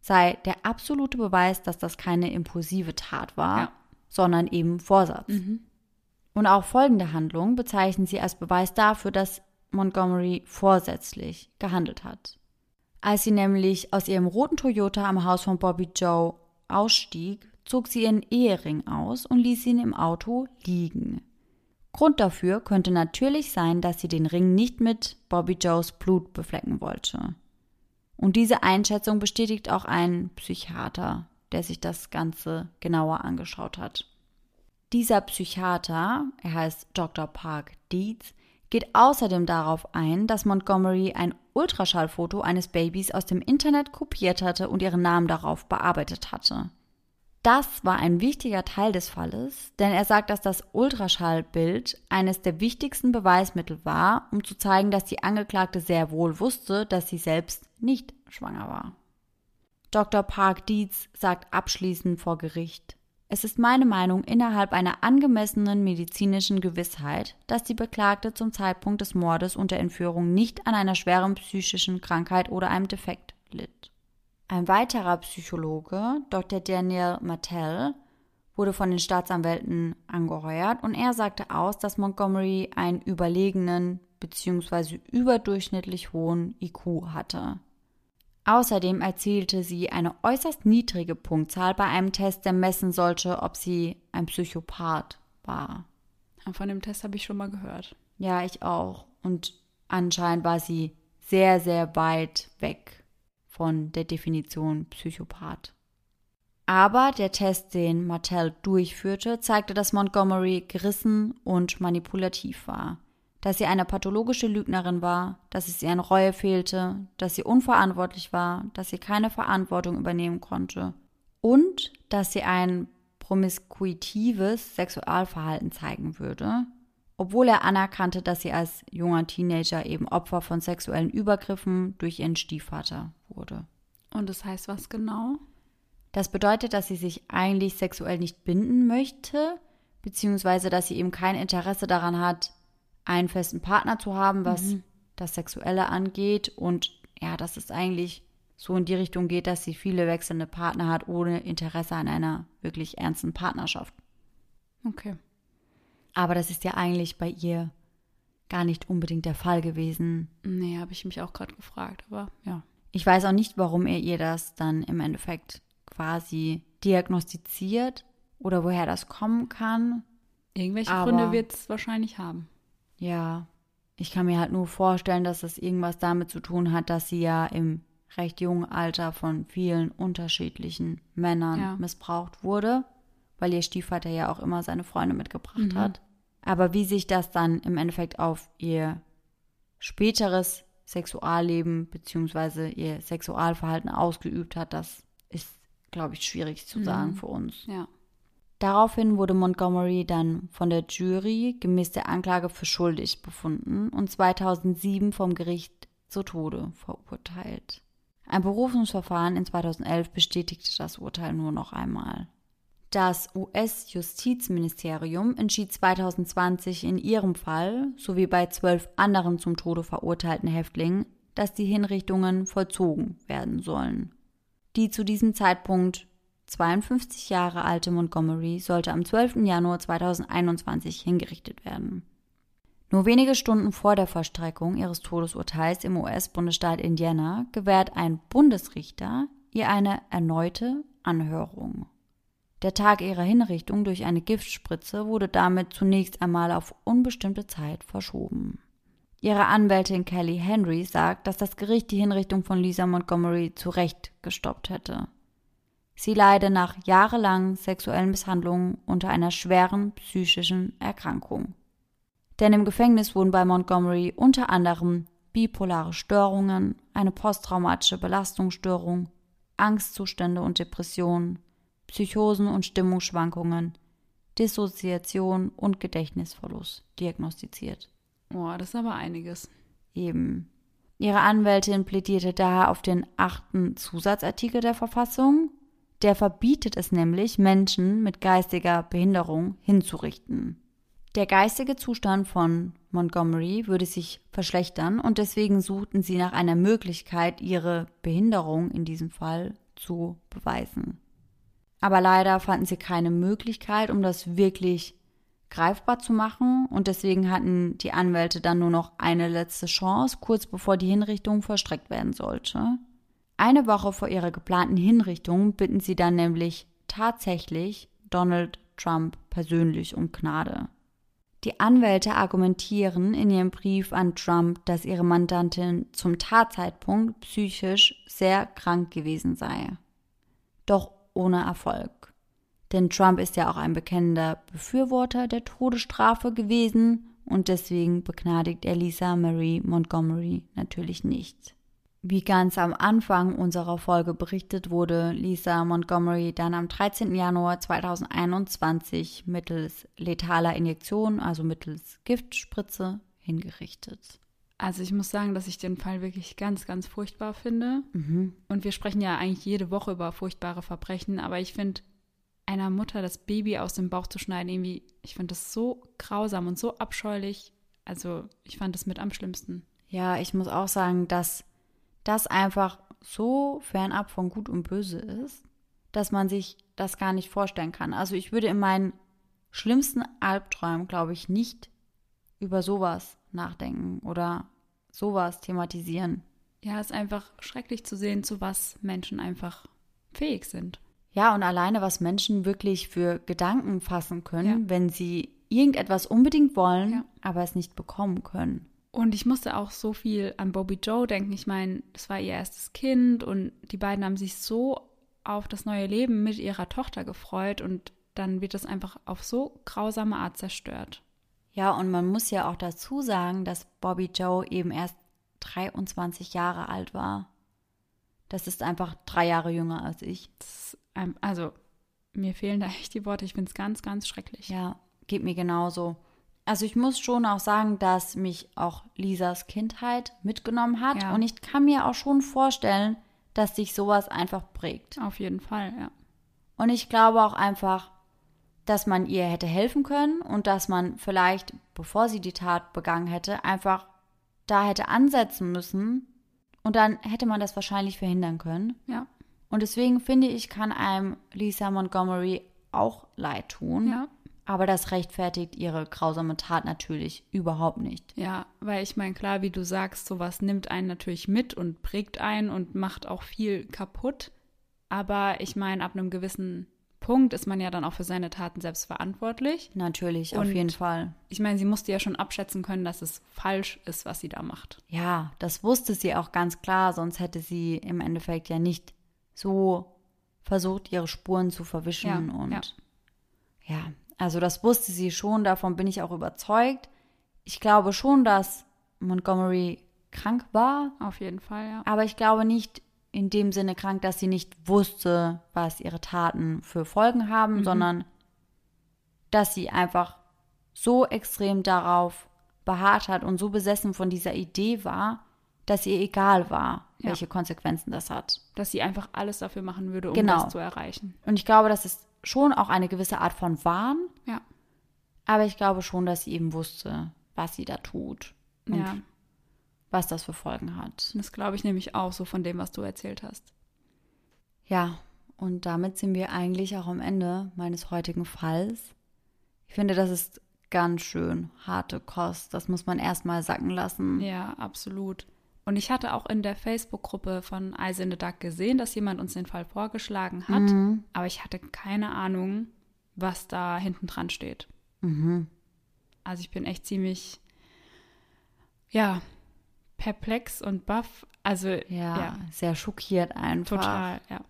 sei der absolute Beweis, dass das keine impulsive Tat war, ja. sondern eben Vorsatz. Mhm. Und auch folgende Handlung bezeichnen sie als Beweis dafür, dass Montgomery vorsätzlich gehandelt hat. Als sie nämlich aus ihrem roten Toyota am Haus von Bobby Joe ausstieg, zog sie ihren Ehering aus und ließ ihn im Auto liegen. Grund dafür könnte natürlich sein, dass sie den Ring nicht mit Bobby Joes Blut beflecken wollte. Und diese Einschätzung bestätigt auch ein Psychiater, der sich das Ganze genauer angeschaut hat. Dieser Psychiater, er heißt Dr. Park Dietz, geht außerdem darauf ein, dass Montgomery ein Ultraschallfoto eines Babys aus dem Internet kopiert hatte und ihren Namen darauf bearbeitet hatte. Das war ein wichtiger Teil des Falles, denn er sagt, dass das Ultraschallbild eines der wichtigsten Beweismittel war, um zu zeigen, dass die Angeklagte sehr wohl wusste, dass sie selbst nicht schwanger war. Dr. Park Dietz sagt abschließend vor Gericht, es ist meine Meinung innerhalb einer angemessenen medizinischen Gewissheit, dass die Beklagte zum Zeitpunkt des Mordes und der Entführung nicht an einer schweren psychischen Krankheit oder einem Defekt litt. Ein weiterer Psychologe, Dr. Daniel Mattel, wurde von den Staatsanwälten angeheuert und er sagte aus, dass Montgomery einen überlegenen bzw. überdurchschnittlich hohen IQ hatte. Außerdem erzielte sie eine äußerst niedrige Punktzahl bei einem Test, der messen sollte, ob sie ein Psychopath war. Von dem Test habe ich schon mal gehört. Ja, ich auch. Und anscheinend war sie sehr, sehr weit weg von der Definition Psychopath. Aber der Test, den Martell durchführte, zeigte, dass Montgomery gerissen und manipulativ war dass sie eine pathologische Lügnerin war, dass es ihr an Reue fehlte, dass sie unverantwortlich war, dass sie keine Verantwortung übernehmen konnte und dass sie ein promiskuitives Sexualverhalten zeigen würde, obwohl er anerkannte, dass sie als junger Teenager eben Opfer von sexuellen Übergriffen durch ihren Stiefvater wurde. Und das heißt was genau? Das bedeutet, dass sie sich eigentlich sexuell nicht binden möchte, beziehungsweise dass sie eben kein Interesse daran hat, einen festen Partner zu haben, was mhm. das Sexuelle angeht. Und ja, dass es eigentlich so in die Richtung geht, dass sie viele wechselnde Partner hat, ohne Interesse an einer wirklich ernsten Partnerschaft. Okay. Aber das ist ja eigentlich bei ihr gar nicht unbedingt der Fall gewesen. Nee, habe ich mich auch gerade gefragt, aber ja. Ich weiß auch nicht, warum er ihr das dann im Endeffekt quasi diagnostiziert oder woher das kommen kann. Irgendwelche aber Gründe wird es wahrscheinlich haben. Ja, ich kann mir halt nur vorstellen, dass das irgendwas damit zu tun hat, dass sie ja im recht jungen Alter von vielen unterschiedlichen Männern ja. missbraucht wurde, weil ihr Stiefvater ja auch immer seine Freunde mitgebracht mhm. hat. Aber wie sich das dann im Endeffekt auf ihr späteres Sexualleben bzw. ihr Sexualverhalten ausgeübt hat, das ist, glaube ich, schwierig zu sagen mhm. für uns. Ja. Daraufhin wurde Montgomery dann von der Jury gemäß der Anklage für schuldig befunden und 2007 vom Gericht zu Tode verurteilt. Ein Berufungsverfahren in 2011 bestätigte das Urteil nur noch einmal. Das US-Justizministerium entschied 2020 in ihrem Fall sowie bei zwölf anderen zum Tode verurteilten Häftlingen, dass die Hinrichtungen vollzogen werden sollen. Die zu diesem Zeitpunkt 52 Jahre alte Montgomery sollte am 12. Januar 2021 hingerichtet werden. Nur wenige Stunden vor der Vollstreckung ihres Todesurteils im US-Bundesstaat Indiana gewährt ein Bundesrichter ihr eine erneute Anhörung. Der Tag ihrer Hinrichtung durch eine Giftspritze wurde damit zunächst einmal auf unbestimmte Zeit verschoben. Ihre Anwältin Kelly Henry sagt, dass das Gericht die Hinrichtung von Lisa Montgomery zu Recht gestoppt hätte. Sie leide nach jahrelangen sexuellen Misshandlungen unter einer schweren psychischen Erkrankung. Denn im Gefängnis wurden bei Montgomery unter anderem bipolare Störungen, eine posttraumatische Belastungsstörung, Angstzustände und Depressionen, Psychosen und Stimmungsschwankungen, Dissoziation und Gedächtnisverlust diagnostiziert. Oh, das ist aber einiges. Eben. Ihre Anwältin plädierte daher auf den achten Zusatzartikel der Verfassung. Der verbietet es nämlich, Menschen mit geistiger Behinderung hinzurichten. Der geistige Zustand von Montgomery würde sich verschlechtern und deswegen suchten sie nach einer Möglichkeit, ihre Behinderung in diesem Fall zu beweisen. Aber leider fanden sie keine Möglichkeit, um das wirklich greifbar zu machen und deswegen hatten die Anwälte dann nur noch eine letzte Chance, kurz bevor die Hinrichtung vollstreckt werden sollte. Eine Woche vor ihrer geplanten Hinrichtung bitten sie dann nämlich tatsächlich Donald Trump persönlich um Gnade. Die Anwälte argumentieren in ihrem Brief an Trump, dass ihre Mandantin zum Tatzeitpunkt psychisch sehr krank gewesen sei. Doch ohne Erfolg. Denn Trump ist ja auch ein bekennender Befürworter der Todesstrafe gewesen und deswegen begnadigt er Lisa Marie Montgomery natürlich nicht. Wie ganz am Anfang unserer Folge berichtet, wurde Lisa Montgomery dann am 13. Januar 2021 mittels letaler Injektion, also mittels Giftspritze, hingerichtet. Also ich muss sagen, dass ich den Fall wirklich ganz, ganz furchtbar finde. Mhm. Und wir sprechen ja eigentlich jede Woche über furchtbare Verbrechen, aber ich finde, einer Mutter das Baby aus dem Bauch zu schneiden, irgendwie, ich finde das so grausam und so abscheulich. Also ich fand das mit am schlimmsten. Ja, ich muss auch sagen, dass das einfach so fernab von Gut und Böse ist, dass man sich das gar nicht vorstellen kann. Also ich würde in meinen schlimmsten Albträumen, glaube ich, nicht über sowas nachdenken oder sowas thematisieren. Ja, es ist einfach schrecklich zu sehen, zu was Menschen einfach fähig sind. Ja, und alleine, was Menschen wirklich für Gedanken fassen können, Ja. wenn sie irgendetwas unbedingt wollen, Ja. aber es nicht bekommen können. Und ich musste auch so viel an Bobby Joe denken. Ich meine, das war ihr erstes Kind und die beiden haben sich so auf das neue Leben mit ihrer Tochter gefreut und dann wird das einfach auf so grausame Art zerstört. Ja, und man muss ja auch dazu sagen, dass Bobby Joe eben erst 23 Jahre alt war. Das ist einfach drei Jahre jünger als ich. Das also, mir fehlen da echt die Worte. Ich finde es ganz, ganz schrecklich. Ja, geht mir genauso. Also ich muss schon auch sagen, dass mich auch Lisas Kindheit mitgenommen hat. Ja. Und ich kann mir auch schon vorstellen, dass sich sowas einfach prägt. Auf jeden Fall, ja. Und ich glaube auch einfach, dass man ihr hätte helfen können und dass man vielleicht, bevor sie die Tat begangen hätte, einfach da hätte ansetzen müssen. Und dann hätte man das wahrscheinlich verhindern können. Ja, Und deswegen finde ich, kann einem Lisa Montgomery auch leid tun. ja. Aber das rechtfertigt ihre grausame Tat natürlich überhaupt nicht. Ja, weil ich meine, klar, wie du sagst, sowas nimmt einen natürlich mit und prägt einen und macht auch viel kaputt. Aber ich meine, ab einem gewissen Punkt ist man ja dann auch für seine Taten selbst verantwortlich. Natürlich, auf Und- jeden Fall. Ich meine, sie musste ja schon abschätzen können, dass es falsch ist, was sie da macht. Ja, das wusste sie auch ganz klar, sonst hätte sie im Endeffekt ja nicht so versucht, ihre Spuren zu verwischen. Ja, und ja. ja, also das wusste sie schon, davon bin ich auch überzeugt. Ich glaube schon, dass Montgomery krank war, Auf jeden Fall, ja. aber ich glaube nicht in dem Sinne krank, dass sie nicht wusste, was ihre Taten für Folgen haben, Mhm. sondern dass sie einfach so extrem darauf beharrt hat und so besessen von dieser Idee war, dass ihr egal war, Ja. welche Konsequenzen das hat. Dass sie einfach alles dafür machen würde, um Genau. das zu erreichen. Und ich glaube, das ist schon auch eine gewisse Art von Wahn, Ja. aber ich glaube schon, dass sie eben wusste, was sie da tut und ja. Was das für Folgen hat. Das glaube ich nämlich auch so von dem, was du erzählt hast. Ja, und damit sind wir eigentlich auch am Ende meines heutigen Falls. Ich finde, das ist ganz schön harte Kost. Das muss man erstmal sacken lassen. Ja, absolut. Und ich hatte auch in der Facebook-Gruppe von Eyes in the Duck gesehen, dass jemand uns den Fall vorgeschlagen hat, Mhm. aber ich hatte keine Ahnung, was da hinten dran steht. Mhm. Also ich bin echt ziemlich, ja, perplex und baff. Also Ja, ja, sehr schockiert einfach. total, ja.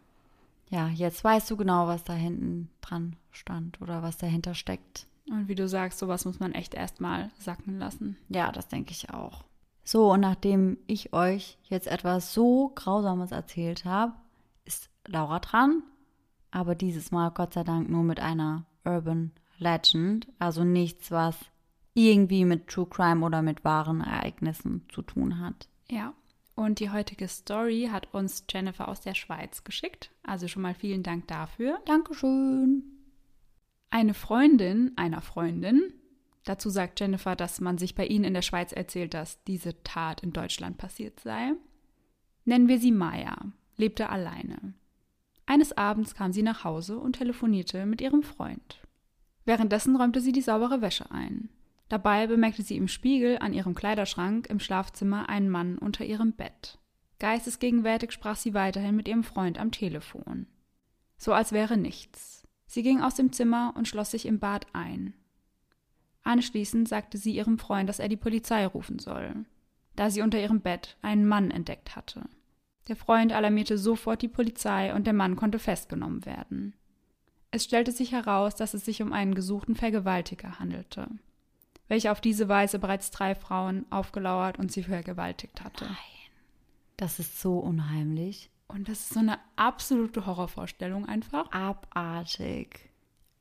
Ja, jetzt weißt du genau, was da hinten dran stand oder was dahinter steckt. Und wie du sagst, sowas muss man echt erstmal sacken lassen. Ja, das denke ich auch. So, und nachdem ich euch jetzt etwas so Grausames erzählt habe, ist Laura dran. Aber dieses Mal Gott sei Dank nur mit einer Urban Legend. Also nichts, was irgendwie mit True Crime oder mit wahren Ereignissen zu tun hat. Ja. Und die heutige Story hat uns Jennifer aus der Schweiz geschickt. Also schon mal vielen Dank dafür. Dankeschön. Eine Freundin einer Freundin, dazu sagt Jennifer, dass man sich bei ihnen in der Schweiz erzählt, dass diese Tat in Deutschland passiert sei. Nennen wir sie Maya, lebte alleine. Eines Abends kam sie nach Hause und telefonierte mit ihrem Freund. Währenddessen räumte sie die saubere Wäsche ein. Dabei bemerkte sie im Spiegel an ihrem Kleiderschrank im Schlafzimmer einen Mann unter ihrem Bett. Geistesgegenwärtig sprach sie weiterhin mit ihrem Freund am Telefon. So als wäre nichts. Sie ging aus dem Zimmer und schloss sich im Bad ein. Anschließend sagte sie ihrem Freund, dass er die Polizei rufen soll, da sie unter ihrem Bett einen Mann entdeckt hatte. Der Freund alarmierte sofort die Polizei und der Mann konnte festgenommen werden. Es stellte sich heraus, dass es sich um einen gesuchten Vergewaltiger handelte welcher auf diese Weise bereits drei Frauen aufgelauert und sie vergewaltigt hatte. Nein. Das ist so unheimlich. Und das ist so eine absolute Horrorvorstellung einfach. Abartig.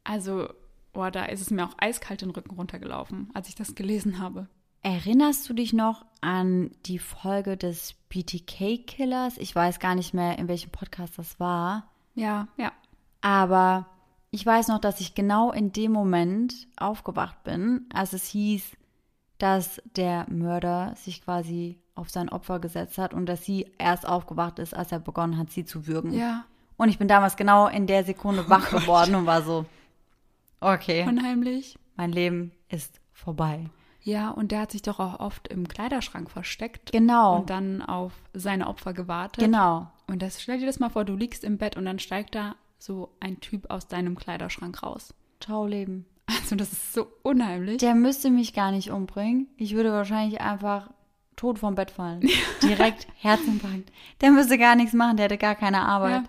Also, boah, da ist es mir auch eiskalt den Rücken runtergelaufen, als ich das gelesen habe. Erinnerst du dich noch an die Folge des BTK-Killers? Ich weiß gar nicht mehr, in welchem Podcast das war. Ja, ja. Aber ich weiß noch, dass ich genau in dem Moment aufgewacht bin, als es hieß, dass der Mörder sich quasi auf sein Opfer gesetzt hat und dass sie erst aufgewacht ist, als er begonnen hat, sie zu würgen. Ja. Und ich bin damals genau in der Sekunde wach oh geworden und war so, okay. Unheimlich. Mein Leben ist vorbei. Ja, und der hat sich doch auch oft im Kleiderschrank versteckt. Genau. Und dann auf seine Opfer gewartet. Genau. Und das, stell dir das mal vor, du liegst im Bett und dann steigt da so ein Typ aus deinem Kleiderschrank raus. Ciao, Leben. Also, das ist so unheimlich. Der müsste mich gar nicht umbringen. Ich würde wahrscheinlich einfach tot vom Bett fallen. Direkt Herzinfarkt. Der müsste gar nichts machen, der hätte gar keine Arbeit.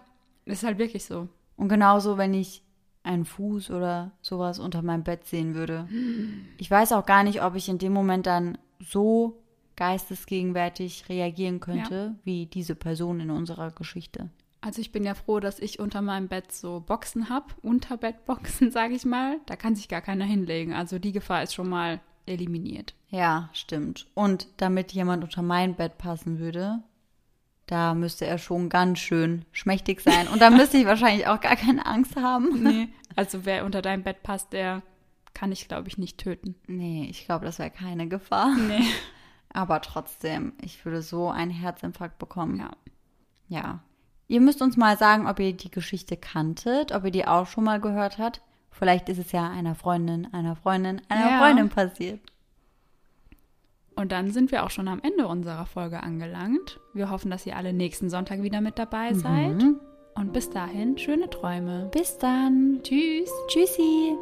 Ja, ist halt wirklich so. Und genauso, wenn ich einen Fuß oder sowas unter meinem Bett sehen würde. Ich weiß auch gar nicht, ob ich in dem Moment dann so geistesgegenwärtig reagieren könnte, ja. wie diese Person in unserer Geschichte. Also ich bin ja froh, dass ich unter meinem Bett so Boxen habe, Unterbettboxen, sage ich mal. Da kann sich gar keiner hinlegen. Also die Gefahr ist schon mal eliminiert. Ja, stimmt. Und damit jemand unter mein Bett passen würde, da müsste er schon ganz schön schmächtig sein. Und da müsste ich wahrscheinlich auch gar keine Angst haben. Nee, also wer unter deinem Bett passt, der kann ich, glaube ich, nicht töten. Nee, ich glaube, das wäre keine Gefahr. Nee. Aber trotzdem, ich würde so einen Herzinfarkt bekommen. Ja. Ja, Ihr müsst uns mal sagen, ob ihr die Geschichte kanntet, ob ihr die auch schon mal gehört habt. Vielleicht ist es ja einer Freundin, einer Freundin, einer ja. Freundin passiert. Und dann sind wir auch schon am Ende unserer Folge angelangt. Wir hoffen, dass ihr alle nächsten Sonntag wieder mit dabei seid. Mhm. Und bis dahin, schöne Träume. Bis dann. Tschüss. Tschüssi.